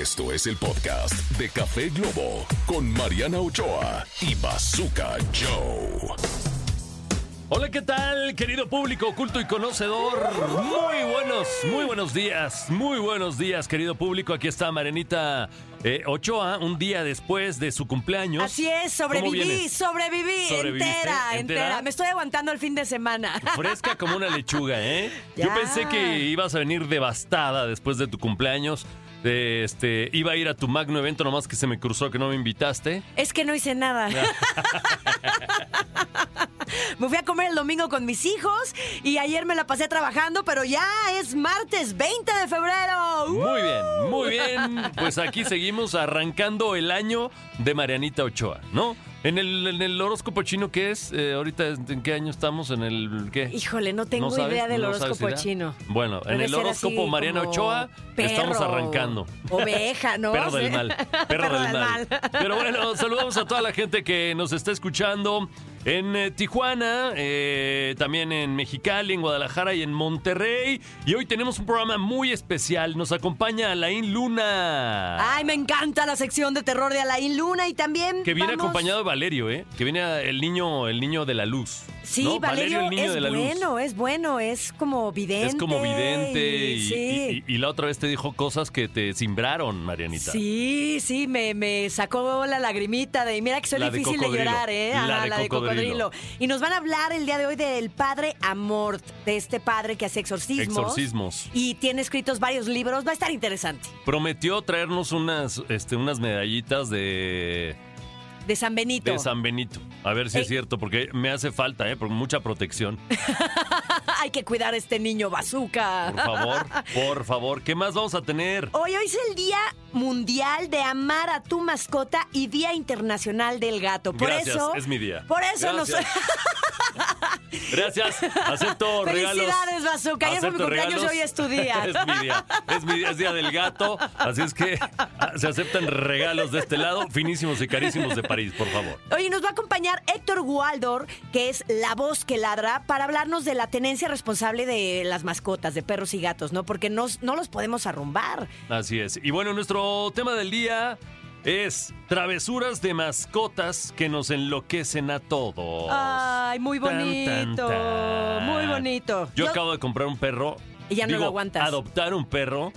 Esto es el podcast de Café Globo con Mariana Ochoa y Bazooka Joe. Hola, ¿qué tal, querido público oculto y conocedor? Muy buenos, muy buenos días, muy buenos días, querido público. Aquí está Marianita eh, Ochoa, un día después de su cumpleaños. Así es, sobreviví, sobreviví, entera, ¿Entera? entera. Me estoy aguantando el fin de semana. Fresca como una lechuga, ¿eh? Yo pensé que ibas a venir devastada después de tu cumpleaños. De este, iba a ir a tu magno evento, nomás que se me cruzó que no me invitaste. Es que no hice nada. me fui a comer el domingo con mis hijos y ayer me la pasé trabajando, pero ya es martes 20 de febrero. ¡Uh! Muy bien, muy bien. Pues aquí seguimos arrancando el año de Marianita Ochoa, ¿no? En el, en el horóscopo chino, ¿qué es? Eh, ahorita, ¿en qué año estamos? ¿En el qué? Híjole, no tengo sabes? idea del ¿No sabes horóscopo chino. Bueno, en el horóscopo Mariana Ochoa estamos perro, arrancando. Oveja, ¿no? Perro del mal. Perro, del, mal. Pero bueno, saludamos a toda la gente que nos está escuchando en eh, Tijuana, eh, también en Mexicali, en Guadalajara y en Monterrey. Y hoy tenemos un programa muy especial. Nos acompaña Alain Luna. Ay, me encanta la sección de terror de Alain Luna y también que viene vamos- acompañado de Valerio, ¿eh? Que viene el niño, el niño de la luz. Sí, ¿no? Valerio, el niño es de la luz. bueno, es bueno, es como vidente. Es como vidente y, sí. y- y- y la otra vez te dijo cosas que te simbraron, Marianita. Sí, sí, me, me sacó la lagrimita de mira que soy La de difícil de, cocodrilo. llorar, ¿eh? La de cocodrilo. Y nos van a hablar el día de hoy del padre Amort, de este padre que hace exorcismos. Exorcismos. Y tiene escritos varios libros, va a estar interesante. Prometió traernos unas, este, unas medallitas de, De San Benito. de San Benito. A ver si es Eh. cierto, porque me hace falta, ¿eh? Por mucha protección. Hay que cuidar a este niño bazooka. Por favor, por favor. ¿Qué más vamos a tener? Hoy, hoy es el Día Mundial de Amar a tu mascota y Día Internacional del Gato. Por Gracias, eso. es mi día. Por eso nos. Gracias. Gracias, acepto regalos. Felicidades, Bazooka. Ayer fue mi cumpleaños y regalos. hoy es tu día. es mi día, es mi día, es día del gato. Así es que ah, se aceptan regalos de este lado, finísimos y carísimos de París, por favor. Oye, nos va a acompañar Héctor Waldor, que es la voz que ladra, para hablarnos de la tenencia responsable de las mascotas, de perros y gatos, ¿no? Porque no, no los podemos arrumbar. Así es. Y bueno, nuestro tema del día es travesuras de mascotas que nos enloquecen a todos. Ay, muy bonito. tan, tan. Muy bonito. Yo, acabo de comprar un perro. Y ya no Digo, lo aguantas. Adoptar un perro.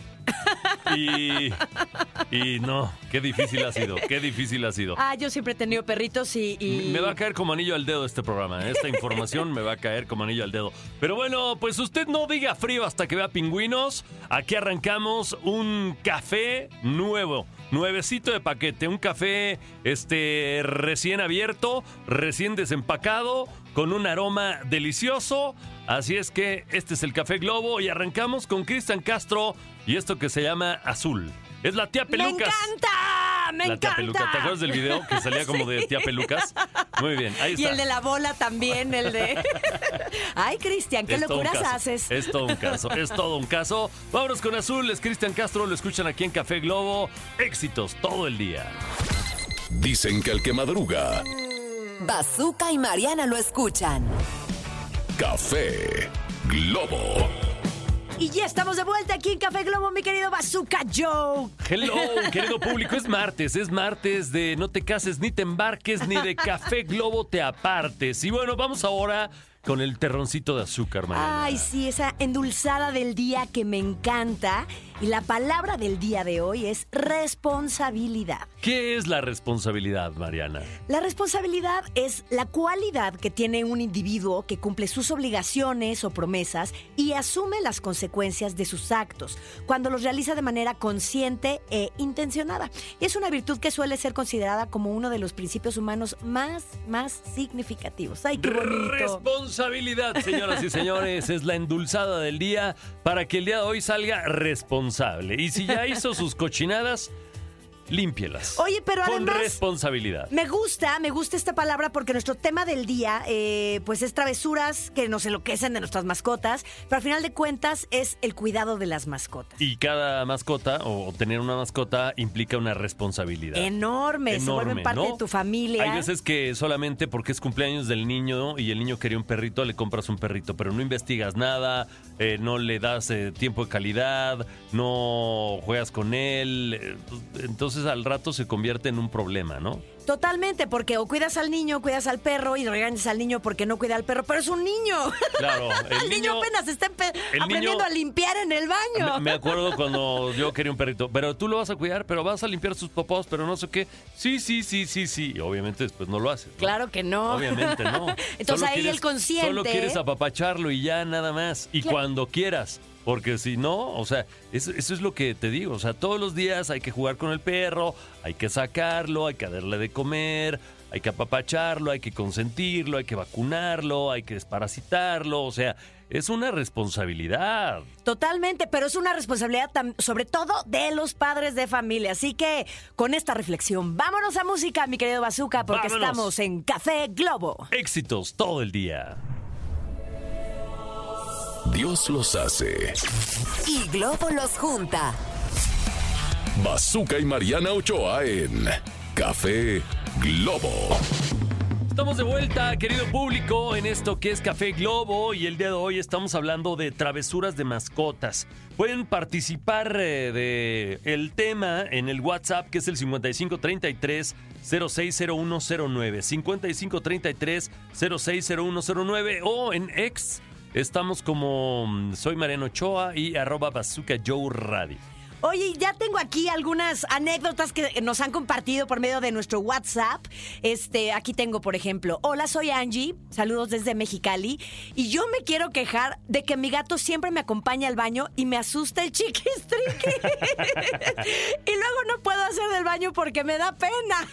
Y, y no, qué difícil ha sido, qué difícil ha sido. Ah, yo siempre he tenido perritos y. y- Me va a caer como anillo al dedo este programa. ¿eh? Esta información me va a caer como anillo al dedo. Pero bueno, pues usted no diga frío hasta que vea pingüinos. Aquí arrancamos un café nuevo. Nuevecito de paquete, un café este recién abierto, recién desempacado, con un aroma delicioso. Así es que este es el Café Globo y arrancamos con Cristian Castro y esto que se llama Azul. Es la tía ¡Me Pelucas. encanta! ¡Me La encanta! tía Peluca. ¿Te acuerdas del video que salía como de tía Pelucas? Muy bien, ahí está. Y el de la bola también, el de. Ay, Cristian, qué Es locuras haces. Es todo un caso, es todo un caso. Vámonos con Azul, es Cristian Castro, lo escuchan aquí en Café Globo. Éxitos todo el día. Dicen que el que madruga, Bazooka y Mariana lo escuchan. Café Globo. Y ya estamos de vuelta aquí en Café Globo, mi querido Bazooka Joe. Hello, querido público, es martes, es martes de no te cases ni te embarques, ni de Café Globo te apartes. Y bueno, vamos ahora con el terroncito de azúcar, Mariana. Ay, sí, esa endulzada del día que me encanta. Y la palabra del día de hoy es responsabilidad. ¿Qué es la responsabilidad, Mariana? La responsabilidad es la cualidad que tiene un individuo que cumple sus obligaciones o promesas y asume las consecuencias de sus actos, cuando los realiza de manera consciente e intencionada. Y es una virtud que suele ser considerada como uno de los principios humanos más, más significativos. ¡Ay, qué bonito! Responsabilidad, señoras y señores, es la endulzada del día para que el día de hoy salga responsable. Y si ya hizo sus cochinadas, límpielas. Oye, pero Con además- responsabilidad. Me gusta, me gusta esta palabra porque nuestro tema del día, eh, pues es travesuras que nos enloquecen de nuestras mascotas, pero al final de cuentas es el cuidado de las mascotas. Y cada mascota o tener una mascota implica una responsabilidad. Enorme, se vuelven Enorme, parte ¿no? de tu familia. Hay veces que solamente porque es cumpleaños del niño y el niño quería un perrito, le compras un perrito, pero no investigas nada, eh, no le das eh, tiempo de calidad, no juegas con él. eh, Entonces al rato se convierte en un problema, ¿no? Totalmente, porque o cuidas al niño, cuidas al perro y regañas al niño porque no cuida al perro, pero es un niño. Claro, el, El niño, apenas está aprendiendo niño- a limpiar en el baño. Me, me acuerdo cuando yo quería un perrito, pero tú lo vas a cuidar, pero vas a limpiar sus popós, pero no sé qué. Sí, sí, sí, sí, sí. Y obviamente después no lo haces. ¿no? Claro que no. Obviamente no. Entonces Solo ahí quieres- el consciente. Solo quieres apapacharlo y ya nada más. Y Claro. cuando quieras. Porque si no, o sea, eso, eso es lo que te digo. O sea, todos los días hay que jugar con el perro, hay que sacarlo, hay que darle de comer, hay que apapacharlo, hay que consentirlo, hay que vacunarlo, hay que desparasitarlo. O sea, es una responsabilidad. Totalmente, pero es una responsabilidad sobre todo de los padres de familia. Así que con esta reflexión, vámonos a música, mi querido Bazooka, porque Vámonos. estamos en Café Globo. Éxitos todo el día. Dios los hace. Y Globo los junta. Bazooka y Mariana Ochoa en Café Globo. Estamos de vuelta, querido público, en esto que es Café Globo y el día de hoy estamos hablando de travesuras de mascotas. Pueden participar eh, de el tema en el WhatsApp que es el 5533 060109 5533 060109 o en X estamos como mm, soy Mariano Ochoa y arroba Bazooka Joe Radio. Oye, ya tengo aquí algunas anécdotas que nos han compartido por medio de nuestro WhatsApp. Este, aquí tengo, por ejemplo, hola, soy Angie, saludos desde Mexicali, y yo me quiero quejar de que mi gato siempre me acompaña al baño y me asusta el chiquistriqui. y luego no puedo hacer del baño porque me da pena.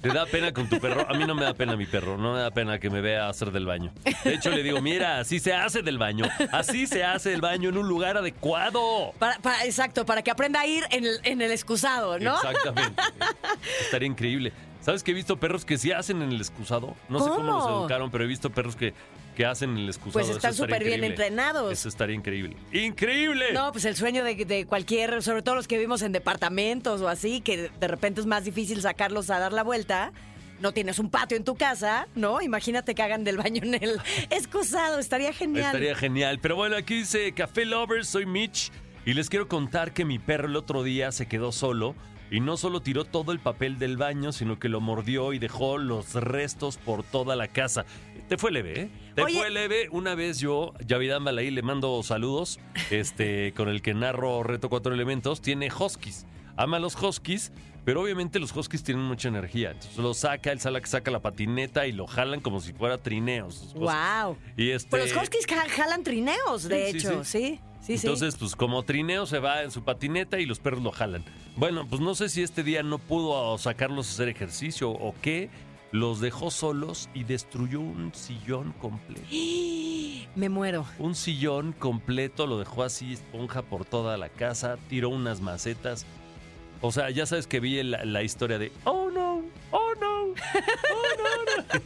¿Te da pena con tu perro? A mí no me da pena mi perro, no me da pena que me vea hacer del baño. De hecho, le digo, mira, así se hace del baño, así se hace el baño en un lugar adecuado. Para, para- exacto, para que aprenda a ir en el, en el excusado, ¿no? Exactamente. Estaría increíble. ¿Sabes que he visto perros que sí hacen en el excusado? No sé cómo los educaron, pero he visto perros que, que hacen en el excusado. Pues están súper bien entrenados. Eso estaría increíble. ¡Increíble! No, pues el sueño de, de cualquier, sobre todo los que vivimos en departamentos o así, que de repente es más difícil sacarlos a dar la vuelta. No tienes un patio en tu casa, ¿no? Imagínate que hagan del baño en el excusado, estaría genial. Estaría genial. Pero bueno, aquí dice Café Lovers, soy Mitch. Y les quiero contar que mi perro el otro día se quedó solo. Y no solo tiró todo el papel del baño, sino que lo mordió y dejó los restos por toda la casa. Te fue leve, ¿eh? Te Oye. fue leve. Una vez yo, Yavid Ambalaí, le mando saludos, este, con el que narro Reto Cuatro Elementos, tiene huskies. Ama los huskies, pero obviamente los huskies tienen mucha energía. Entonces lo saca, él sala- saca la patineta y lo jalan como si fuera trineos. Wow. Y este, Pues los huskies ja- jalan trineos, de sí, hecho, sí. Sí, sí. Entonces, pues como trineo se va en su patineta y los perros lo jalan. Bueno, pues no sé si este día no pudo sacarlos a hacer ejercicio o qué. Los dejó solos y destruyó un sillón completo. Me muero. Un sillón completo, lo dejó así, esponja por toda la casa, tiró unas macetas. O sea, ya sabes que vi la, la historia de Oh no, oh no, oh no, no.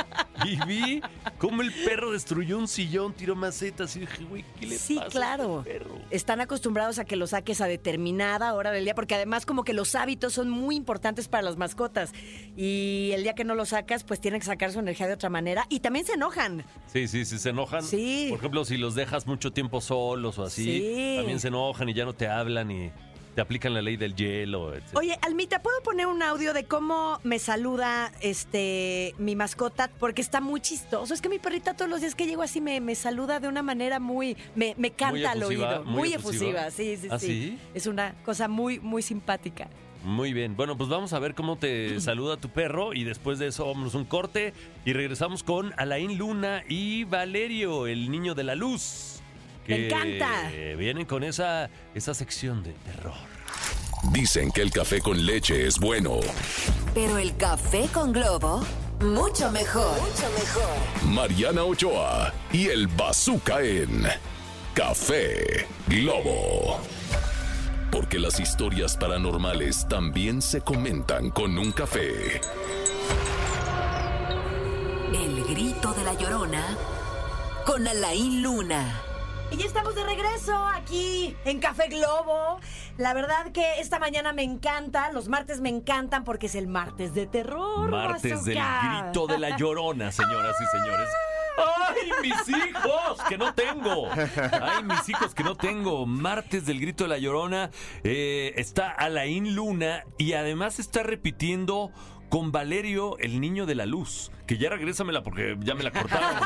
Y, vi cómo el perro destruyó un sillón, tiró macetas y dije, güey, ¿qué le Sí, pasa a claro. este perro? Están acostumbrados a que lo saques a determinada hora del día, porque además como que los hábitos son muy importantes para las mascotas. Y el día que no los sacas, pues tienen que sacar su energía de otra manera. Y también se enojan. Sí, sí, sí, se enojan. Sí. Por ejemplo, si los dejas mucho tiempo solos o así, Sí. también se enojan y ya no te hablan y te aplican la ley del hielo, etc. Oye, Almita, ¿puedo poner un audio de cómo me saluda este mi mascota? Porque está muy chistoso. Es que mi perrita todos los días que llego así me, me saluda de una manera muy... Me, me canta al oído. muy Muy efusiva. efusiva, sí, sí, ¿Ah, sí. sí? Es una cosa muy, muy simpática. Muy bien. Bueno, pues vamos a ver cómo te saluda tu perro y después de eso vamos un corte y regresamos con Alain Luna y Valerio, el niño de la luz. Me encanta. Vienen con esa, esa sección de terror. Dicen que el café con leche es bueno. Pero el café con globo, mucho mejor. Mucho mejor. Mariana Ochoa y el Bazooka en Café Globo. ¿Por que las historias paranormales también se comentan con un café. El grito de la llorona con Alain Luna. Y ya estamos de regreso aquí en Café Globo. La verdad que esta mañana me encanta, los martes me encantan porque es el martes de terror. Martes del grito de la llorona, señoras y señores. ¡Ay, mis hijos! Que no tengo. ¡Ay, mis hijos que no tengo! Martes del grito de la llorona. eh, está Alain Luna y además está repitiendo con Valerio, el niño de la luz. Que ya regrésamela porque ya me la cortaron.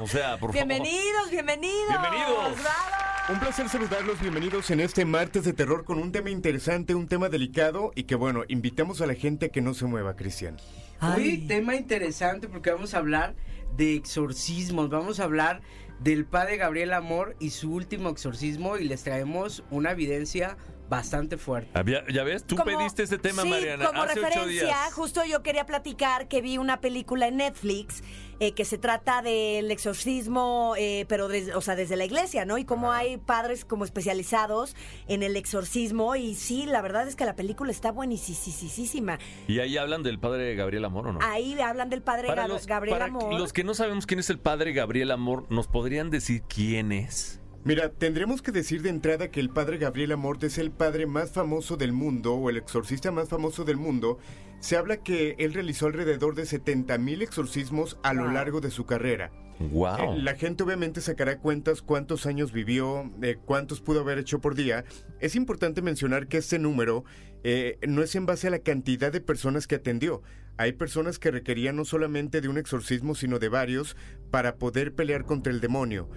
O sea, por favor. Bienvenidos, bienvenidos. Bienvenidos. ¡Bravo! Un placer saludarlos, bienvenidos en este martes de terror con un tema interesante, un tema delicado y que bueno, invitamos a la gente a que no se mueva, Cristian. Hoy tema interesante porque vamos a hablar de exorcismos, vamos a hablar del padre Gabriel Amor y su último exorcismo y les traemos una evidencia bastante fuerte. Había- ya ves, tú Como- pediste este tema, sí, Mariana, como hace ocho referencia, días. justo yo quería platicar que vi una película en Netflix eh, que se trata del exorcismo, eh, pero des- o sea, desde la iglesia, ¿no? Y cómo hay padres como especializados en el exorcismo. Y sí, la verdad es que la película está buenísima. Y ahí hablan del padre Gabriel Amor, ¿o no? Ahí hablan del padre Para Gab- los, Gabriel para Amor. los que no sabemos quién es el padre Gabriel Amor, ¿nos podrían decir quién es? Mira, tendremos que decir de entrada que el padre Gabriel Amort es el padre más famoso del mundo o el exorcista más famoso del mundo. Se habla que él realizó alrededor de 70 mil exorcismos a lo largo de su carrera. Wow. Eh, La gente obviamente sacará cuentas cuántos años vivió, eh, cuántos pudo haber hecho por día. Es importante mencionar que este número eh, no es en base a la cantidad de personas que atendió. Hay personas que requerían no solamente de un exorcismo, sino de varios para poder pelear contra el demonio.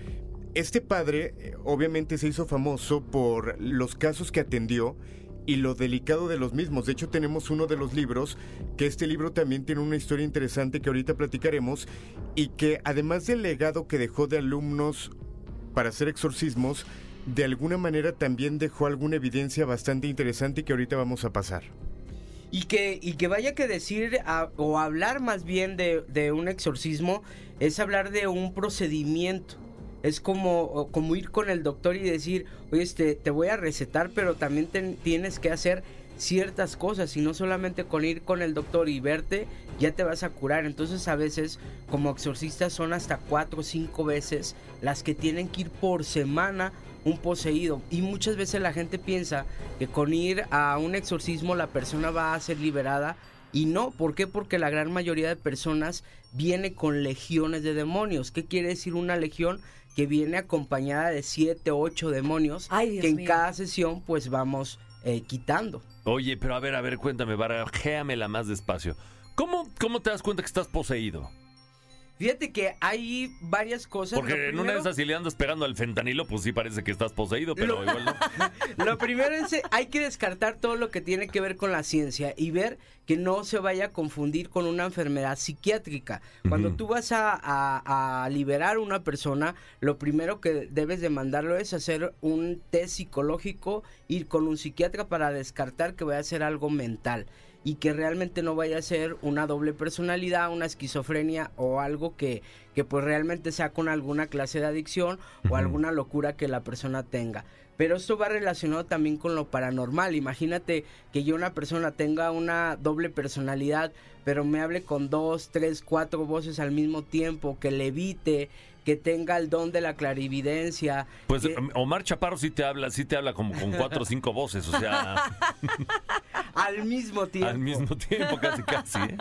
Este padre eh, obviamente se hizo famoso por los casos que atendió y lo delicado de los mismos. De hecho, tenemos uno de los libros, que este libro también tiene una historia interesante que ahorita platicaremos, y que además del legado que dejó de alumnos para hacer exorcismos, de alguna manera también dejó alguna evidencia bastante interesante que ahorita vamos a pasar. Y que, y que vaya que decir o hablar más bien de, de un exorcismo es hablar de un procedimiento. Es como, como ir con el doctor y decir, oye, este, te voy a recetar, pero también ten- tienes que hacer ciertas cosas y no solamente con ir con el doctor y verte ya te vas a curar. Entonces a veces como exorcistas son hasta cuatro o cinco veces las que tienen que ir por semana un poseído. Y muchas veces la gente piensa que con ir a un exorcismo la persona va a ser liberada. Y no, ¿por qué? Porque la gran mayoría de personas viene con legiones de demonios. ¿Qué quiere decir una legión? Que viene acompañada de siete, ocho demonios Ay, que en mío. cada sesión pues vamos eh, quitando. Oye, pero a ver, a ver, cuéntame, barajéamela más despacio. ¿Cómo, ¿Cómo te das cuenta que estás poseído? Fíjate que hay varias cosas. Porque en una de esas, si le andas pegando al fentanilo, pues sí parece que estás poseído, pero Lo- igual no. Lo primero es, hay que descartar todo lo que tiene que ver con la ciencia y ver que no se vaya a confundir con una enfermedad psiquiátrica. Cuando Ujú. tú vas a, a- a liberar a una persona, lo primero que debes de mandarlo es hacer un test psicológico, ir con un psiquiatra para descartar que vaya a ser algo mental y que realmente no vaya a ser una doble personalidad, una esquizofrenia o algo que, que pues realmente sea con alguna clase de adicción o alguna locura que la persona tenga. Pero esto va relacionado también con lo paranormal. Imagínate que yo una persona tenga una doble personalidad, pero me hable con dos, tres, cuatro voces al mismo tiempo, que levite, que tenga el don de la clarividencia. Pues que- Omar Chaparro sí te habla, sí te habla como con cuatro o cinco voces, o sea, al mismo tiempo. al mismo tiempo, casi casi. ¿eh?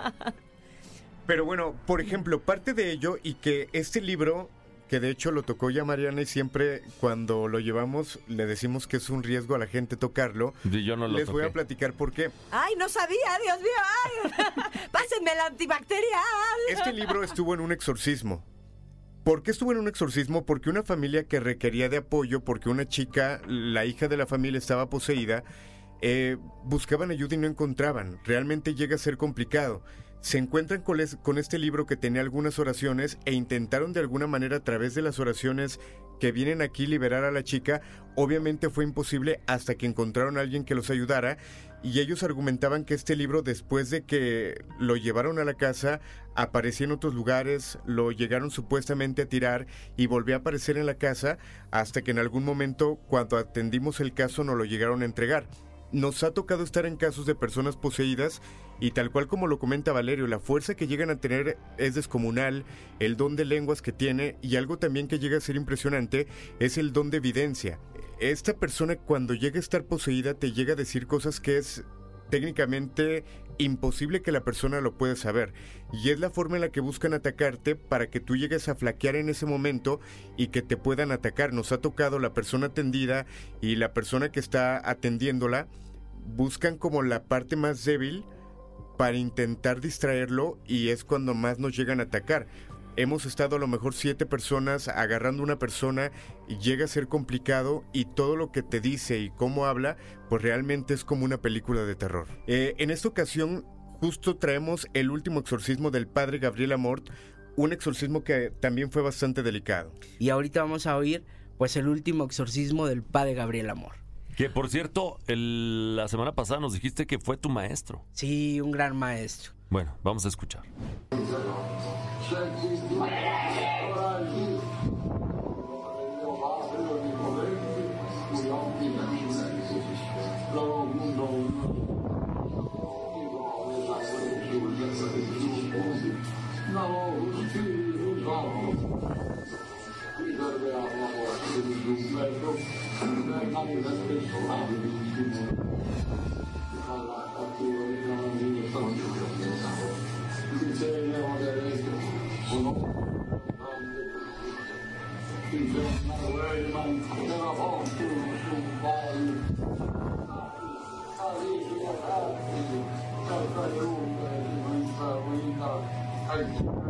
Pero bueno, por ejemplo, parte de ello y que este libro, que de hecho lo tocó ya Mariana y siempre cuando lo llevamos le decimos que es un riesgo a la gente tocarlo, Y Yo no lo les voy a platicar por qué. Ay, no sabía, Dios mío. Ay, pásenme el antibacterial. Este libro estuvo en un exorcismo. ¿Por qué estuvo en un exorcismo? Porque una familia que requería de apoyo, porque una chica, la hija de la familia estaba poseída, eh, buscaban ayuda y no encontraban. Realmente llega a ser complicado. Se encuentran con, con este libro que tenía algunas oraciones e intentaron de alguna manera a través de las oraciones que vienen aquí liberar a la chica. Obviamente fue imposible hasta que encontraron a alguien que los ayudara y ellos argumentaban que este libro después de que lo llevaron a la casa aparecía en otros lugares, lo llegaron supuestamente a tirar y volvió a aparecer en la casa hasta que en algún momento cuando atendimos el caso nos lo llegaron a entregar. Nos ha tocado estar en casos de personas poseídas y tal cual como lo comenta Valerio, la fuerza que llegan a tener es descomunal, el don de lenguas que tiene y algo también que llega a ser impresionante es el don de evidencia. Esta persona cuando llega a estar poseída te llega a decir cosas que es técnicamente imposible que la persona lo pueda saber y es la forma en la que buscan atacarte para que tú llegues a flaquear en ese momento y que te puedan atacar. Nos ha tocado la persona atendida y la persona que está atendiéndola buscan como la parte más débil para intentar distraerlo y es cuando más nos llegan a atacar. Hemos estado a lo mejor siete personas agarrando una persona y llega a ser complicado y todo lo que te dice y cómo habla, pues realmente es como una película de terror. Eh, en esta ocasión justo traemos el último exorcismo del padre Gabriel Amort, un exorcismo que también fue bastante delicado. Y ahorita vamos a oír pues el último exorcismo del padre Gabriel Amor. Que por cierto, el- la semana pasada nos dijiste que fue tu maestro. Sí, un gran maestro. Bueno, vamos a escuchar. 就在这个球啊，就是一进门，就看他，他踢完就看他没有上球的，没有上。就这一面我在那里，我弄，他们就不是就说那个我要弄，那个炮就就发了，他他力气太大，再再用再用再用再用太猛。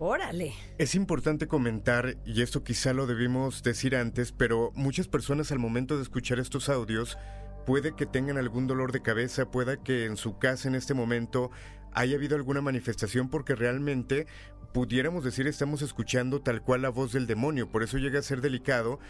Órale. Es importante comentar, y esto quizá lo debimos decir antes, pero muchas personas al momento de escuchar estos audios puede que tengan algún dolor de cabeza, pueda que en su casa en este momento haya habido alguna manifestación porque realmente pudiéramos decir estamos escuchando tal cual la voz del demonio, por eso llega a ser delicado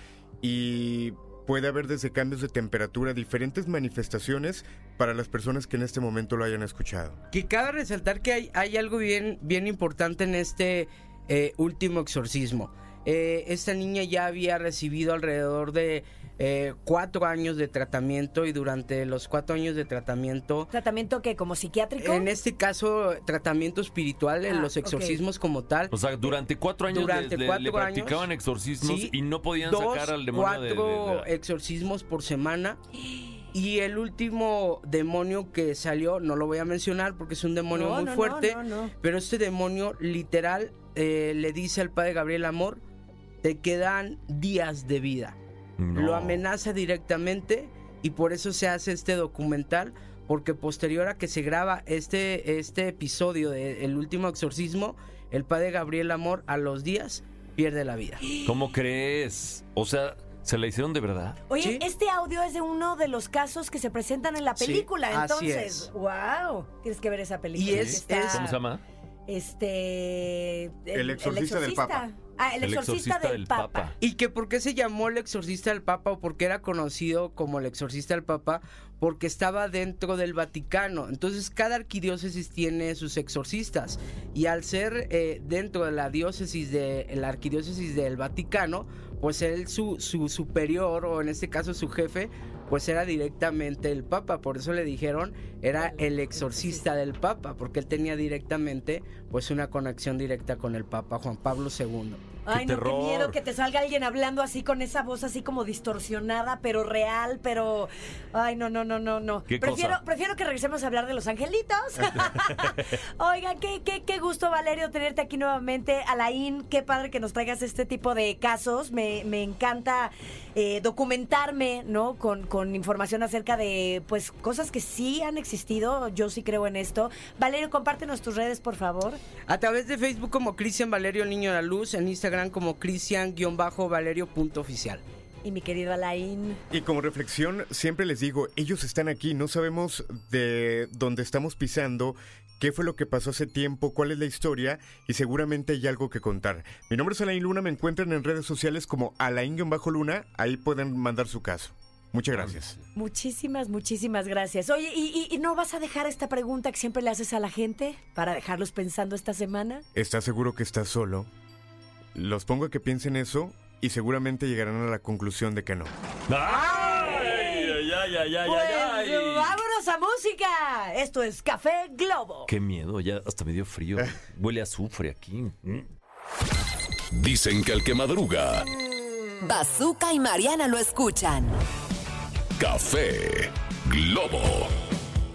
y puede haber desde cambios de temperatura, diferentes manifestaciones para las personas que en este momento lo hayan escuchado. Que cabe resaltar que hay, hay algo bien, bien importante en este eh, último exorcismo. Eh, esta niña ya había recibido alrededor de eh, cuatro años de tratamiento y durante los cuatro años de tratamiento, ¿Tratamiento que como psiquiátrico? en este caso tratamiento espiritual, en Ah, los exorcismos como tal, O sea, durante cuatro años Durante le- le, cuatro le practicaban años, exorcismos sí, y no podían dos, sacar al demonio de, de- cuatro de- exorcismos por semana. Y el último demonio que salió, no lo voy a mencionar porque es un demonio No, muy no, fuerte, no, no. pero este demonio literal eh, le dice al padre Gabriel Amor, te quedan días de vida. No. Lo amenaza directamente y por eso se hace este documental, porque posterior a que se graba este, este episodio de El último exorcismo, el padre Gabriel Amor a los días pierde la vida. ¿Cómo crees? O sea, ¿se la hicieron de verdad? Oye, Sí. este audio es de uno de los casos que se presentan en la Sí, película, así entonces, es. wow, tienes que ver esa película. Y es- Está, ¿Cómo se llama? Este, El exorcista del Papa. Ah, el, exorcista, del, Papa. Y que por qué se llamó el exorcista del Papa o por qué era conocido como el exorcista del Papa, porque estaba dentro del Vaticano. Entonces cada arquidiócesis tiene sus exorcistas. Y al ser eh, dentro de la diócesis de la arquidiócesis del Vaticano, pues él su, su superior, o en este caso su jefe, pues era directamente el Papa. Por eso le dijeron era el exorcista del Papa, porque él tenía directamente pues una conexión directa con el Papa Juan Pablo II. Ay, no, qué miedo que te salga alguien hablando así con esa voz así como distorsionada, pero real, pero... Ay, no, no, no, no, no. ¿Qué prefiero, cosa? prefiero que regresemos a hablar de los angelitos. Oiga, qué, qué, qué gusto, Valerio, tenerte aquí nuevamente. Alain, qué padre que nos traigas este tipo de casos. Me, me encanta eh, documentarme, ¿no? Con, con información acerca de, pues, cosas que sí han existido. Yo sí creo en esto. Valerio, compártenos tus redes, por favor. A través de Facebook como Cristian Valerio Niño de la Luz, en Instagram como Cristian-Valerio.oficial. Y mi querido Alain. Y como reflexión, siempre les digo, ellos están aquí, no sabemos de dónde estamos pisando, qué fue lo que pasó hace tiempo, cuál es la historia y seguramente hay algo que contar. Mi nombre es Alain Luna, me encuentran en redes sociales como Alain-Luna, ahí pueden mandar su caso. Muchas gracias. Muchísimas, muchísimas gracias. Oye, ¿y, y- y no vas a dejar esta pregunta que siempre le haces a la gente para dejarlos pensando esta semana? ¿Estás seguro que estás solo? Los pongo a que piensen eso y seguramente llegarán a la conclusión de que no. ¡Ay! ¡Ay, ay, ay, ay, Pues, ay! vámonos a música. Esto es Café Globo. Qué miedo, ya hasta me dio frío. Huele a azufre aquí. Mm. Dicen que el que madruga, Bazooka y Mariana lo escuchan. café Globo.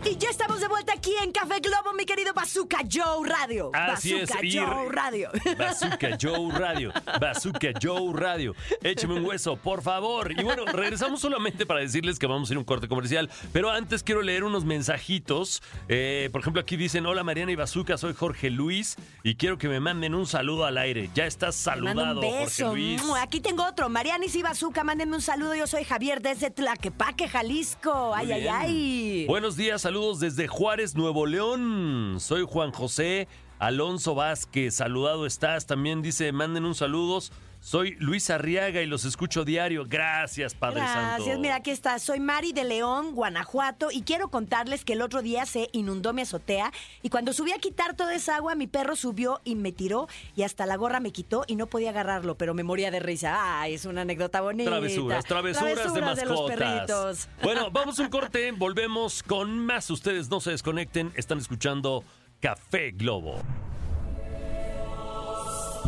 Y ya estamos de vuelta aquí en Café Globo, mi querido Bazooka Joe Radio. Así es, Bazooka y- Joe Radio. Bazooka Joe Radio. Bazooka Joe Radio. Écheme un hueso, por favor. Y bueno, regresamos solamente para decirles que vamos a ir a un corte comercial. Pero antes quiero leer unos mensajitos. Eh, por ejemplo, aquí dicen: Hola Mariana y Bazooka, soy Jorge Luis y quiero que me manden un saludo al aire. Ya estás saludado, un beso. Jorge Luis. Aquí tengo otro. Marianis y Bazooka, mándenme un saludo. Yo soy Javier desde Tlaquepaque, Jalisco. Ay, Muy ay, bien. ay. Buenos días, saludos desde Juárez, Nuevo León. Soy Juan José Alonso Vázquez. Saludado estás. También dice, manden un saludos. Soy Luis Arriaga y los escucho diario. Gracias, Padre Santo. Gracias, mira, aquí está. Soy Mari de León, Guanajuato, y quiero contarles que el otro día se inundó mi azotea y cuando subí a quitar toda esa agua, mi perro subió y me tiró y hasta la gorra me quitó y no podía agarrarlo, pero me moría de risa. Ay, es una anécdota bonita. Travesuras, travesuras, de Travesuras los mascotas. perritos. bueno, vamos a un corte, volvemos con más. Ustedes no se desconecten, están escuchando Café Globo.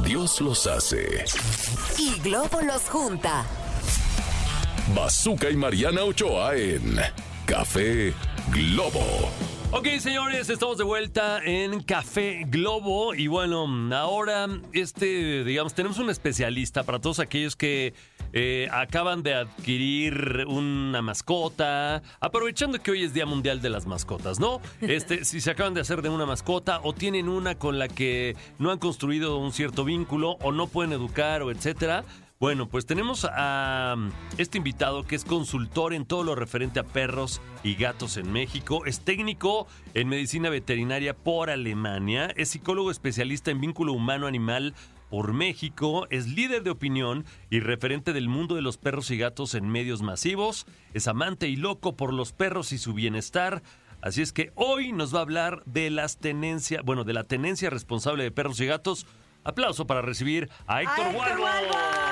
Dios los hace. Y Globo los junta. Bazooka y Mariana Ochoa en Café Globo. Ok, señores, estamos de vuelta en Café Globo y bueno, ahora este, digamos, tenemos un especialista para todos aquellos que eh, acaban de adquirir una mascota, aprovechando que hoy es Día Mundial de las Mascotas, ¿no? Este, si se acaban de hacer de una mascota o tienen una con la que no han construido un cierto vínculo o no pueden educar o etcétera. Bueno, pues tenemos a um, este invitado que es consultor en todo lo referente a perros y gatos en México, es técnico en medicina veterinaria por Alemania, es psicólogo especialista en vínculo humano-animal por México, es líder de opinión y referente del mundo de los perros y gatos en medios masivos, es amante y loco por los perros y su bienestar. Así es que hoy nos va a hablar de las tenencias, bueno, de la tenencia responsable de perros y gatos. Aplauso para recibir a Héctor Ay,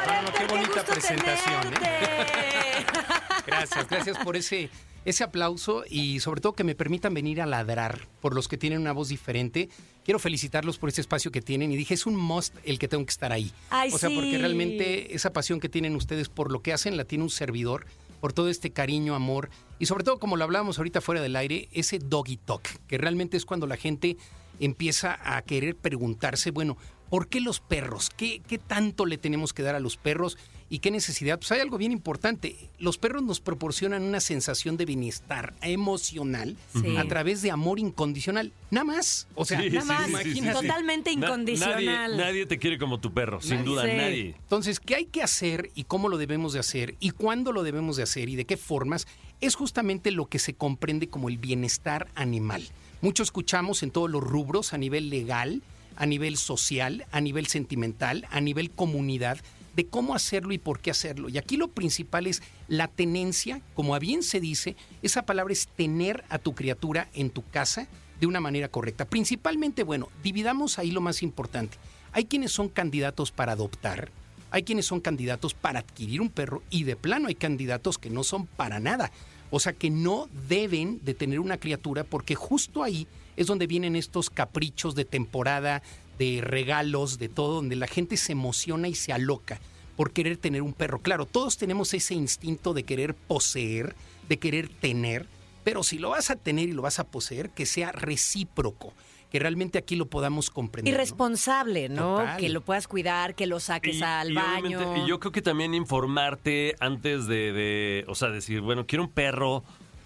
Hualvo. Ah, qué bonita gusto presentación, ¿eh? Gracias, gracias por ese, ese aplauso y sobre todo que me permitan venir a ladrar por los que tienen una voz diferente. Quiero felicitarlos por ese espacio que tienen y dije, es un must el que tengo que estar ahí. Ay, o sea, sí. porque realmente esa pasión que tienen ustedes por lo que hacen la tiene un servidor, por todo este cariño, amor y sobre todo, como lo hablábamos ahorita fuera del aire, ese doggy talk, que realmente es cuando la gente empieza a querer preguntarse, bueno, ¿por qué los perros? ¿Qué, qué tanto le tenemos que dar a los perros? ¿Y qué necesidad? Pues hay algo bien importante. Los perros nos proporcionan una sensación de bienestar emocional Sí. a través de amor incondicional. Nada más. O sea, Sí, Nada más, sí, sí, sí, imagínate. sí. totalmente Na- incondicional. nadie, nadie te quiere como tu perro, sin Nadie. duda, Sí. nadie. Entonces, ¿qué hay que hacer y cómo lo debemos de hacer y cuándo lo debemos de hacer y de qué formas? Es justamente lo que se comprende como el bienestar animal. Mucho escuchamos en todos los rubros a nivel legal, a nivel social, a nivel sentimental, a nivel comunidad, de cómo hacerlo y por qué hacerlo. Y aquí lo principal es la tenencia, como a bien se dice, esa palabra es tener a tu criatura en tu casa de una manera correcta. Principalmente, bueno, dividamos ahí lo más importante. Hay quienes son candidatos para adoptar, hay quienes son candidatos para adquirir un perro y de plano hay candidatos que no son para nada. O sea que no deben de tener una criatura porque justo ahí es donde vienen estos caprichos de temporada, de regalos, de todo, donde la gente se emociona y se aloca por querer tener un perro. Claro, todos tenemos ese instinto de querer poseer, de querer tener, pero si lo vas a tener y lo vas a poseer, que sea recíproco, que realmente aquí lo podamos comprender. Y ¿no? responsable, ¿no? Que lo puedas cuidar, que lo saques al y baño. y yo creo que también informarte antes de, de, o sea, decir, bueno, quiero un perro.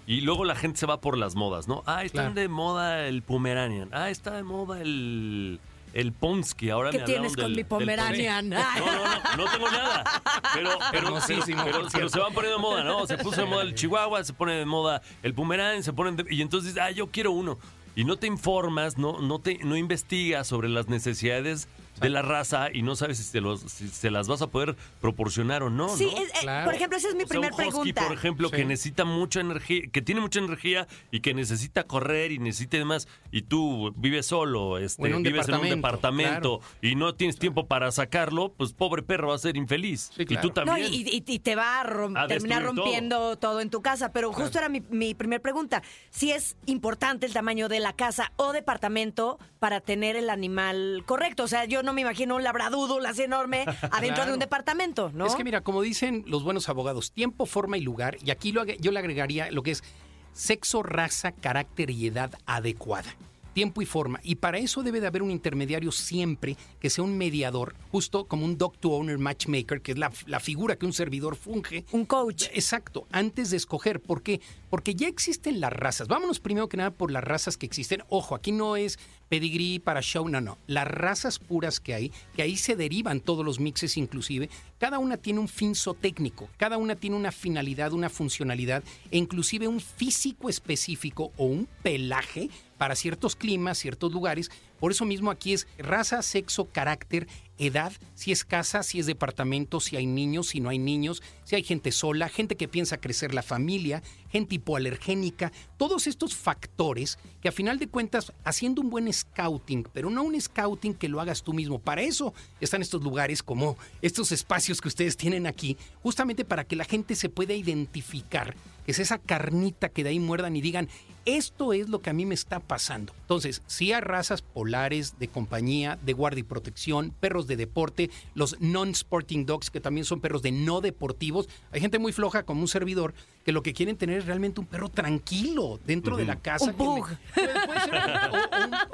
Y luego la gente se va por las modas, ¿no? Ah, están Claro. de moda el Pomeranian. Ah, está de moda el, el Ponsky. Ahora ¿Qué me tienes con del- mi Pomeranian? No, no, no, no tengo nada. Pero, pero, se van poniendo de moda, ¿no? Se puso de moda el Chihuahua, se pone de moda el Pomeranian, se ponen de- y entonces, ah, yo quiero uno. Y no te informas, no, no te, no investigas sobre las necesidades de la raza y no sabes si, se los, si se las vas a poder proporcionar o no. sí, ¿no? es- eh, Claro. por ejemplo, esa es mi O sea, primera pregunta. por ejemplo, Sí. que necesita mucha energía, que tiene mucha energía y que necesita correr y necesita demás, y tú vives solo, este, en vives en un departamento, y no tienes tiempo para sacarlo, pues pobre perro va a ser infeliz. Sí, Y tú No, también. y, y- y te va a, rom- A terminar destruir todo. rompiendo todo. en tu casa. Pero justo era mi, mi primera pregunta. Si es importante el tamaño de la casa o departamento para tener el animal correcto. O sea, yo no me imagino un labradoodle así enorme adentro de un departamento, ¿no? Es que mira, como dicen los buenos abogados, tiempo, forma y lugar, y aquí lo, yo le agregaría lo que es sexo, raza, carácter y edad adecuada. Tiempo y forma. Y para eso debe de haber un intermediario siempre que sea un mediador, justo como un dog-to-owner matchmaker, que es la, la figura que un servidor funge. Un coach. Exacto, antes de escoger. ¿Por qué? Porque ya existen las razas. Vámonos primero que nada por las razas que existen. Ojo, aquí no es pedigrí para show, no, no. Las razas puras que hay, que ahí se derivan todos los mixes inclusive, cada una tiene un fin técnico, cada una tiene una finalidad, una funcionalidad e inclusive un físico específico o un pelaje para ciertos climas, ciertos lugares. Por eso mismo aquí es raza, sexo, carácter, edad, si es casa, si es departamento, si hay niños, si no hay niños, si hay gente sola, gente que piensa crecer la familia, gente hipoalergénica, todos estos factores que a final de cuentas, haciendo un buen scouting, pero no un scouting que lo hagas tú mismo, para eso están estos lugares como estos espacios que ustedes tienen aquí, justamente para que la gente se pueda identificar, que es esa carnita que de ahí muerdan y digan, esto es lo que a mí me está pasando. Entonces, sí hay razas de compañía, de guardia y protección, perros de deporte, los non-sporting dogs, que también son perros de no deportivos. Hay gente muy floja como un servidor que lo que quieren tener es realmente un perro tranquilo dentro de la casa. Un. Puede, ser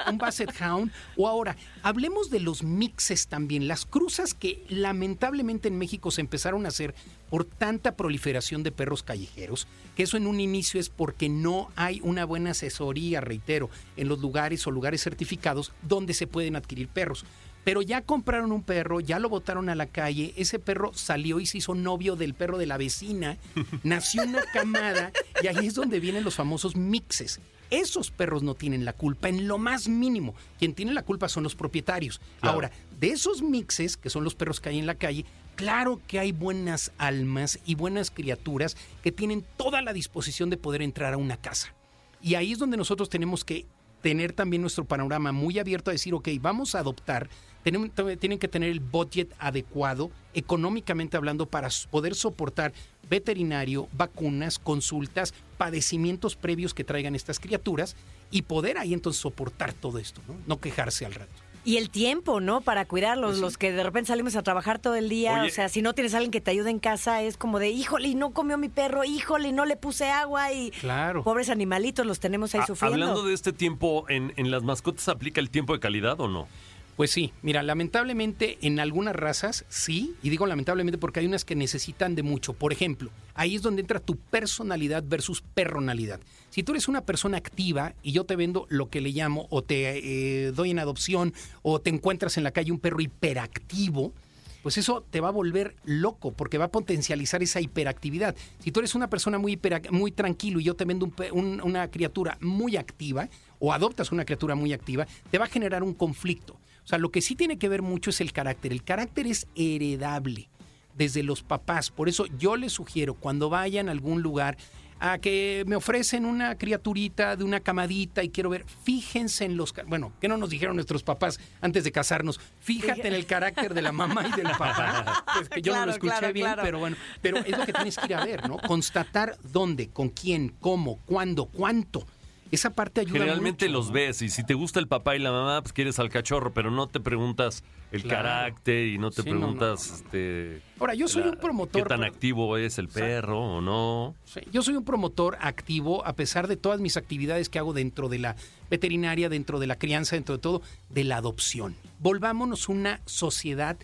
un- un Basset Hound. O ahora, hablemos de los mixes también, las cruzas que lamentablemente en México se empezaron a hacer por tanta proliferación de perros callejeros, que eso en un inicio es porque no hay una buena asesoría, reitero, en los lugares o lugares certificados donde se pueden adquirir perros. Pero ya compraron un perro, ya lo botaron a la calle, ese perro salió y se hizo novio del perro de la vecina, nació una camada y ahí es donde vienen los famosos mixes. Esos perros no tienen la culpa en lo más mínimo. Quien tiene la culpa son los propietarios. Claro. Ahora, de esos mixes, que son los perros que hay en la calle, claro que hay buenas almas y buenas criaturas que tienen toda la disposición de poder entrar a una casa. Y ahí es donde nosotros tenemos que tener también nuestro panorama muy abierto a decir, ok, vamos a adoptar, tienen que tener el budget adecuado, económicamente hablando, para poder soportar veterinario, vacunas, consultas, padecimientos previos que traigan estas criaturas y poder ahí entonces soportar todo esto, ¿no? No quejarse al rato. Y el tiempo, ¿no? Para cuidarlos, los que de repente salimos a trabajar todo el día. Oye. o sea, si no tienes a alguien que te ayude en casa, es como de, híjole, no comió mi perro, híjole, no le puse agua y... Claro. Pobres animalitos los tenemos ahí Ah, sufriendo. Hablando de este tiempo, ¿en, en las mascotas aplica el tiempo de calidad o no? Pues sí, mira, lamentablemente en algunas razas sí, y digo lamentablemente porque hay unas que necesitan de mucho. Por ejemplo, ahí es donde entra tu personalidad versus personalidad. Si tú eres una persona activa y yo te vendo lo que le llamo o te eh, doy en adopción o te encuentras en la calle un perro hiperactivo, pues eso te va a volver loco porque va a potencializar esa hiperactividad. Si tú eres una persona muy, muy tranquilo y yo te vendo un- una criatura muy activa o adoptas una criatura muy activa, te va a generar un conflicto. O sea, lo que sí tiene que ver mucho es el carácter. El carácter es heredable desde los papás. Por eso yo les sugiero cuando vayan a algún lugar a que me ofrecen una criaturita de una camadita y quiero ver, fíjense en los, bueno, ¿qué no nos dijeron nuestros papás antes de casarnos? Fíjate en el carácter de la mamá y del papá. Pues que yo no lo escuché claro, bien, claro. pero bueno, pero es lo que tienes que ir a ver, ¿no? Constatar dónde, con quién, cómo, cuándo, cuánto. Esa parte ayuda Generalmente mucho, los ¿no? ves y si te gusta el papá y la mamá, pues quieres al cachorro, pero no te preguntas el Claro. carácter y no te Sí, preguntas no, no. este, Ahora, yo soy la- un promotor. qué tan pero- activo es el perro o no. Sí, Yo soy un promotor activo, a pesar de todas mis actividades que hago dentro de la veterinaria, dentro de la crianza, dentro de todo, de la adopción. Volvámonos una sociedad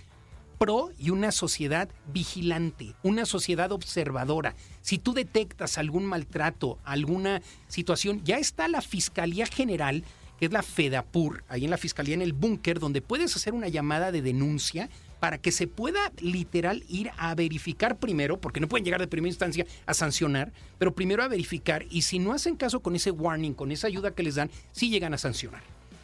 pro y una sociedad vigilante, una sociedad observadora. Si tú detectas algún maltrato, alguna situación, ya está la Fiscalía General, que es la FEDAPUR, ahí en la Fiscalía en el búnker, donde puedes hacer una llamada de denuncia para que se pueda literal ir a verificar primero, porque no pueden llegar de primera instancia a sancionar, pero primero a verificar y si no hacen caso con ese warning, con esa ayuda que les dan, sí llegan a sancionar.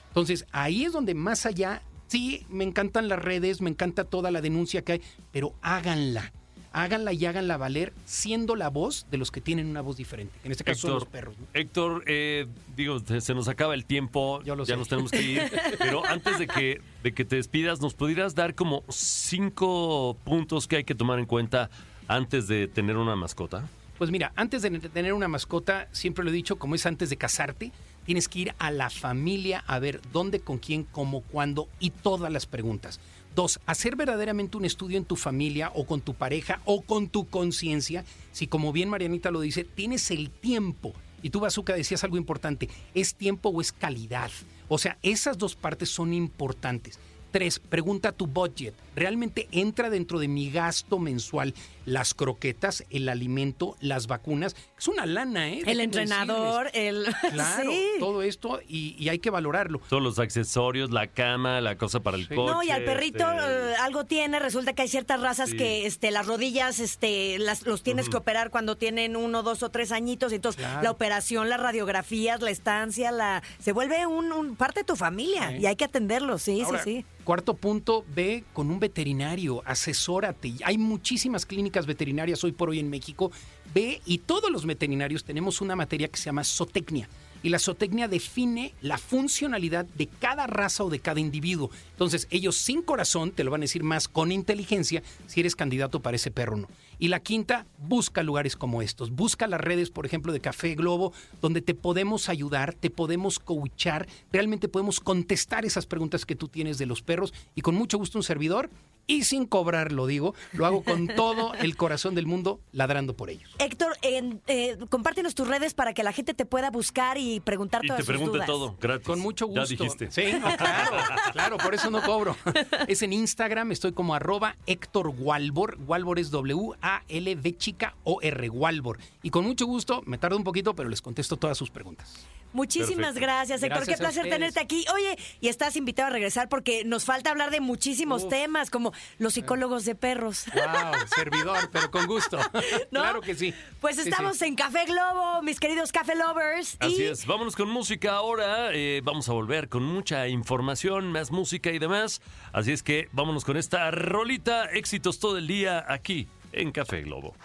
Entonces, ahí es donde más allá, sí, me encantan las redes, me encanta toda la denuncia que hay, pero háganla. Háganla y háganla valer siendo la voz de los que tienen una voz diferente. En este caso son los perros. ¿no? Héctor, eh, digo, se se nos acaba el tiempo, ya sé. nos tenemos que ir, pero antes de que, de que te despidas, ¿nos pudieras dar como cinco puntos que hay que tomar en cuenta antes de tener una mascota? Pues mira, antes de tener una mascota, siempre lo he dicho, como es antes de casarte, tienes que ir a la familia a ver dónde, con quién, cómo, cuándo y todas las preguntas. Dos, hacer verdaderamente un estudio en tu familia o con tu pareja o con tu conciencia, si como bien Marianita lo dice, tienes el tiempo. Y tú, Bazooka, decías algo importante, ¿es tiempo o es calidad? O sea, esas dos partes son importantes. Tres, pregunta tu budget. ¿Realmente entra dentro de mi gasto mensual las croquetas, el alimento, las vacunas? Es una lana, ¿eh? El entrenador, el... Claro, sí. todo esto y, y hay que valorarlo. Todos los accesorios, la cama, la cosa para el Sí. coche. No, y al perrito este, eh, algo tiene, resulta que hay ciertas razas Sí. que este, las rodillas este, las, los tienes que operar cuando tienen uno, dos o tres añitos, entonces Claro. la operación, las radiografías, la estancia, la se vuelve un, un parte de tu familia Sí. y hay que atenderlo, sí, Ahora, sí, sí. Cuarto punto, ve con un veterinario, asesórate. Hay muchísimas clínicas veterinarias hoy por hoy en México. Ve y todos los veterinarios tenemos una materia que se llama zootecnia. Y la zootecnia define la funcionalidad de cada raza o de cada individuo. Entonces, ellos sin corazón te lo van a decir más con inteligencia si eres candidato para ese perro o no. Y la quinta, busca lugares como estos. Busca las redes, por ejemplo, de Café Globo, donde te podemos ayudar, te podemos coachar, realmente podemos contestar esas preguntas que tú tienes de los perros. Y con mucho gusto un servidor, y sin cobrar, lo digo, lo hago con todo el corazón del mundo, ladrando por ellos. Héctor, en, eh, compártenos tus redes para que la gente te pueda buscar y preguntar Y todas te sus pregunte dudas. todo, gratis. Con mucho gusto. Ya dijiste. Sí, no, claro, claro, por eso no cobro. Es en Instagram, estoy como arroba Héctor Walbor. Walbor es W-A-L-B chica O-R, Walbor. Y con mucho gusto, me tardo un poquito, pero les contesto todas sus preguntas. Muchísimas Perfecto. gracias, Héctor. Gracias Qué placer ustedes. tenerte aquí. Oye, y estás invitado a regresar porque nos falta hablar de muchísimos Uf. temas, como los psicólogos de perros. Wow, servidor, pero con gusto. ¿No? Claro que sí. Pues Sí, sí. estamos en Café Globo, mis queridos Café Lovers. Así y es, vámonos con música ahora. eh, vamos a volver con mucha información, más música y demás. Así es que vámonos con esta rolita. Éxitos todo el día aquí en Café Globo.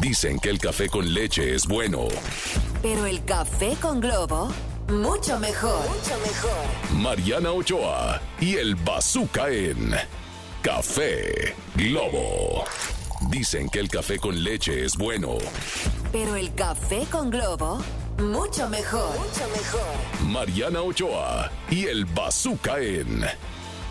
Dicen que el café con leche es bueno. Pero el café con globo, mucho mejor. Mucho mejor. Mariana Ochoa y el Bazooka en Café Globo. Dicen que el café con leche es bueno. Pero el café con globo, mucho mejor. Mucho mejor. Mariana Ochoa y el Bazooka en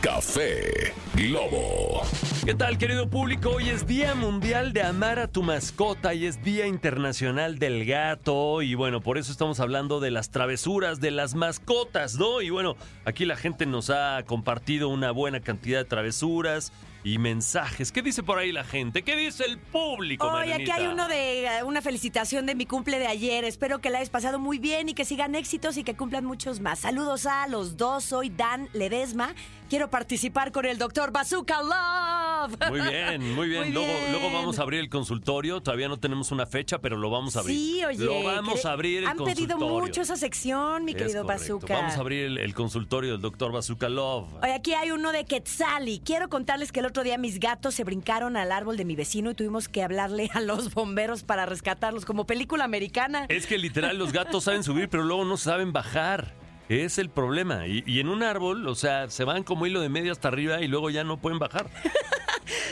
Café Globo. ¿Qué tal, querido público? Hoy es Día Mundial de Amar a tu Mascota y es Día Internacional del Gato. Y bueno, por eso estamos hablando de las travesuras de las mascotas, ¿no? Y bueno, aquí la gente nos ha compartido una buena cantidad de travesuras y mensajes. ¿Qué dice por ahí la gente? ¿Qué dice el público, Hoy aquí Marianita? hay uno de eh, una felicitación de mi cumple de ayer. Espero que la hayas pasado muy bien y que sigan éxitos y que cumplan muchos más. Saludos a los dos. Soy Dan Ledesma. Quiero participar con el doctor Bazooka Love. Muy bien, muy bien. Muy luego, bien. luego vamos a abrir el consultorio. Todavía no tenemos una fecha, pero lo vamos a abrir. Sí, oye. Lo vamos a abrir el Han consultorio. pedido mucho esa sección, mi Es querido correcto. Bazooka. Vamos a abrir el, el consultorio del doctor Bazooka Love. Oye, aquí hay uno de Quetzali. Quiero contarles que el otro día mis gatos se brincaron al árbol de mi vecino y tuvimos que hablarle a los bomberos para rescatarlos, como película americana. Es que literal los gatos saben subir, pero luego no saben bajar. Es el problema. Y, y en un árbol, o sea, se van como hilo de medio hasta arriba y luego ya no pueden bajar.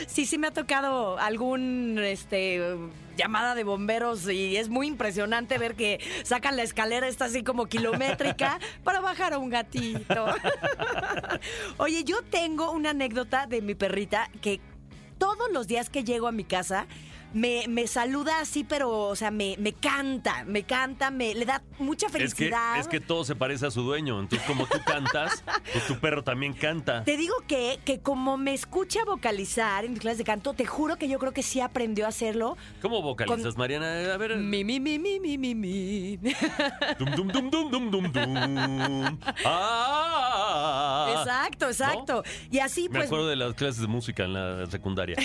Sí, sí me ha tocado algún este llamada de bomberos y es muy impresionante ver que sacan la escalera esta así como kilométrica para bajar a un gatito. Oye, yo tengo una anécdota de mi perrita que todos los días que llego a mi casa me, me saluda así, pero, o sea, me, me canta, me canta, me le da mucha Es que, felicidad. es que todo se parece a su dueño. Entonces, como tú cantas, pues tu perro también canta. Te digo que, que como me escucha vocalizar en mis clases de canto, te juro que yo creo que sí aprendió a hacerlo. ¿Cómo vocalizas, Con- Mariana? A ver. Mi, mi, mi, mi, mi, mi, mi. Dum, dum, dum, dum, dum, dum, dum. Ah. Exacto, exacto. Y así Me pues acuerdo de las clases de música en la secundaria.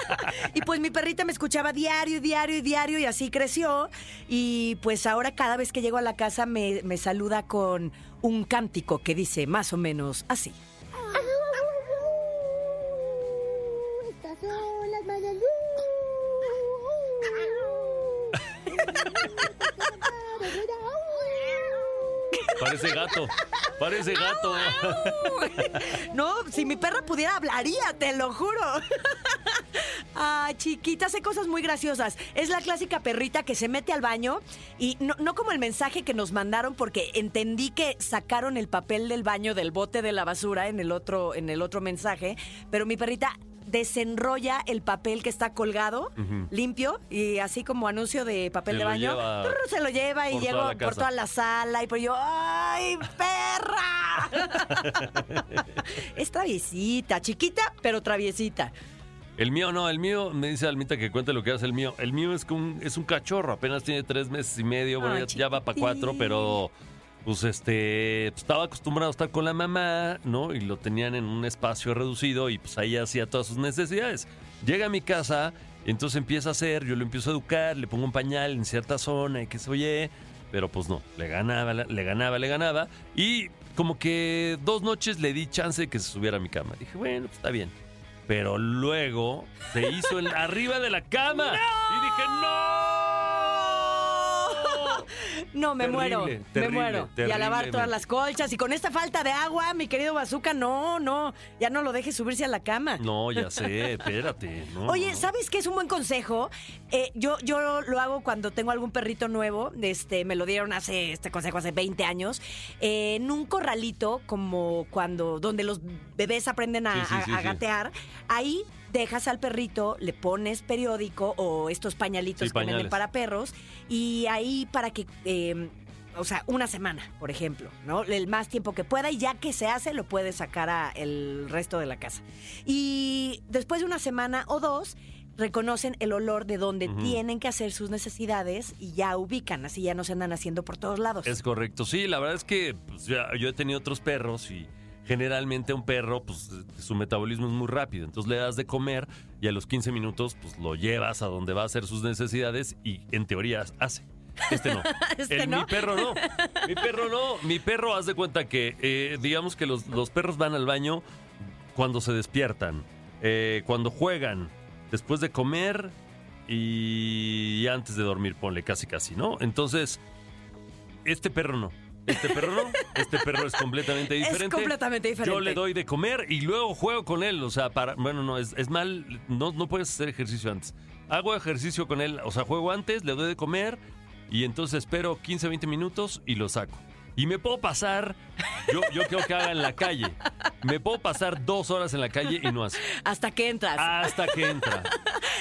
y pues mi perrita me escuchaba diario, diario, diario y así creció y pues ahora cada vez que llego a la casa me, me saluda con un cántico que dice más o menos así. Estas son las mañanas. Parece gato. Parece gato. No, si mi perra pudiera hablaría, te lo juro. Ah, chiquita, hace cosas muy graciosas. Es la clásica perrita que se mete al baño y no, no como el mensaje que nos mandaron porque entendí que sacaron el papel del baño del bote de la basura en el otro, en el otro mensaje, pero mi perrita desenrolla el papel que está colgado, limpio, y así como anuncio de papel Se de baño, trrr, se lo lleva y llego toda por toda la sala y por yo, ¡ay, perra! es traviesita, chiquita, pero traviesita. El mío no, el mío me dice Almita que cuente lo que hace el mío. El mío es, que un, es un cachorro, apenas tiene tres meses y medio, bueno, Ay, ya, ya va para cuatro, pero pues este, pues, estaba acostumbrado a estar con la mamá, ¿no? Y lo tenían en un espacio reducido y pues ahí hacía todas sus necesidades. Llega a mi casa, entonces empieza a hacer, yo lo empiezo a educar, le pongo un pañal en cierta zona y que se oye, pero pues no, le ganaba, le ganaba, le ganaba. Y como que dos noches le di chance de que se subiera a mi cama. Dije, bueno, pues está bien. Pero luego se hizo en- arriba de la cama. Y dije, ¡No! No, me Terrible, muero, me terrible, muero. y a lavar todas las colchas. Y con esta falta de agua, mi querido Bazooka, no, no. Ya no lo dejes subirse a la cama. No, ya sé, espérate. no, Oye, no. ¿sabes qué es un buen consejo? Eh, yo, yo lo hago cuando tengo algún perrito nuevo. Este, me lo dieron hace este consejo hace 20 años. eh, en un corralito, como cuando, donde los bebés aprenden a, Sí, sí, a- sí, a sí. gatear, ahí dejas al perrito, le pones periódico o estos pañalitos Sí, que venden para perros, y ahí para que. eh, o sea, una semana, por ejemplo, ¿no? El más tiempo que pueda y ya que se hace, lo puede sacar a el resto de la casa. Y después de una semana o dos, reconocen el olor de donde tienen que hacer sus necesidades y ya ubican, así ya no se andan haciendo por todos lados. Es correcto. Sí, la verdad es que pues, ya- yo he tenido otros perros y generalmente un perro, pues su metabolismo es muy rápido. Entonces le das de comer y a los 15 minutos, pues lo llevas a donde va a hacer sus necesidades y en teoría hace. Este no. Este El- no. Mi perro no. Mi perro no. Mi perro, haz de cuenta que, eh, digamos que los, los perros van al baño cuando se despiertan, eh, cuando juegan, después de comer y antes de dormir, ponle casi casi, ¿no? Entonces, este perro no. Este perro no. Este perro es completamente Es diferente. completamente diferente. Yo le doy de comer y luego juego con él. O sea, para. Bueno, no, es, es mal. No, no puedes hacer ejercicio antes. Hago ejercicio con él. O sea, juego antes, le doy de comer y entonces espero 15, 20 minutos y lo saco. Y me puedo pasar. Yo, yo creo que haga en la calle. Me puedo pasar dos horas en la calle y no hace. Hasta que entras. Hasta que entra.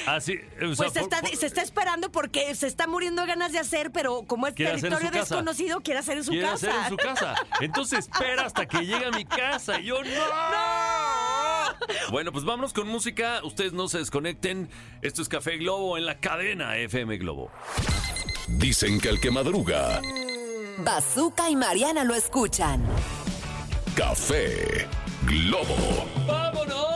Así. o sea, pues se por- está, por- se está esperando porque se está muriendo ganas de hacer, pero como es Quiere territorio desconocido, quiere hacer en su quiere casa. hacer en su casa. Entonces espera hasta que llegue a mi casa. Y yo no. Bueno, pues vámonos con música. Ustedes no se desconecten. Esto es Café Globo en la cadena FM Globo. Dicen que el que madruga, Bazooka y Mariana lo escuchan. café Globo. ¡Vámonos!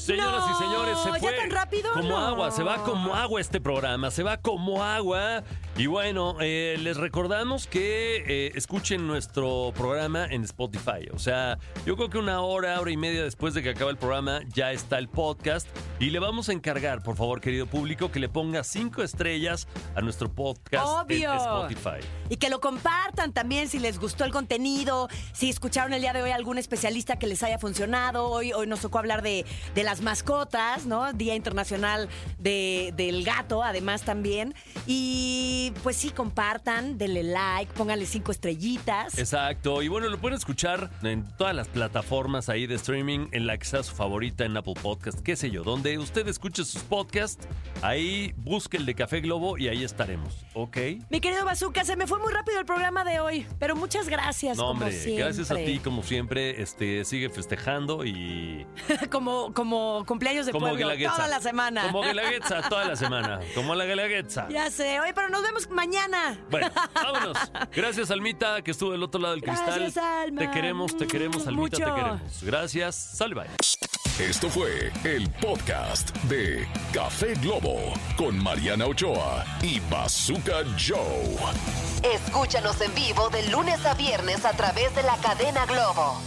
Señoras y señores, se ¿ya fue tan rápido? como No. agua, se va como agua este programa, se va como agua. Y bueno, eh, les recordamos que eh, escuchen nuestro programa en Spotify. O sea, yo creo que una hora, hora y media después de que acabe el programa ya está el podcast. Y le vamos a encargar, por favor, querido público, que le ponga cinco estrellas a nuestro podcast Obvio. en Spotify. Y que lo compartan también si les gustó el contenido, si escucharon el día de hoy algún especialista que les haya funcionado. Hoy, hoy nos tocó hablar de, de las mascotas, ¿no? Día Internacional de- del Gato, además también. Y pues sí, compartan, denle like, pónganle cinco estrellitas. Exacto. Y bueno, lo pueden escuchar en todas las plataformas ahí de streaming, en la que sea su favorita, en Apple Podcast, qué sé yo. Donde usted escuche sus podcasts, ahí busque el de Café Globo y ahí estaremos. ¿Ok? Mi querido Bazooka, se me fue muy rápido el programa de hoy, pero muchas gracias. No, como hombre, siempre. gracias a ti, como siempre, este, sigue festejando y como, como cumpleaños de como pueblo toda la semana. Como Guelaguetza toda la semana. Como la Guelaguetza. Ya sé, oye, pero nos vemos mañana. Bueno, vámonos. Gracias, Almita, que estuvo del otro lado del cristal. Gracias, Alma. Te queremos, te queremos, Almita, Mucho. te queremos. Gracias. Sal, bye. Esto fue el podcast de Café Globo con Mariana Ochoa y Bazooka Joe. Escúchanos en vivo de lunes a viernes a través de la cadena Globo.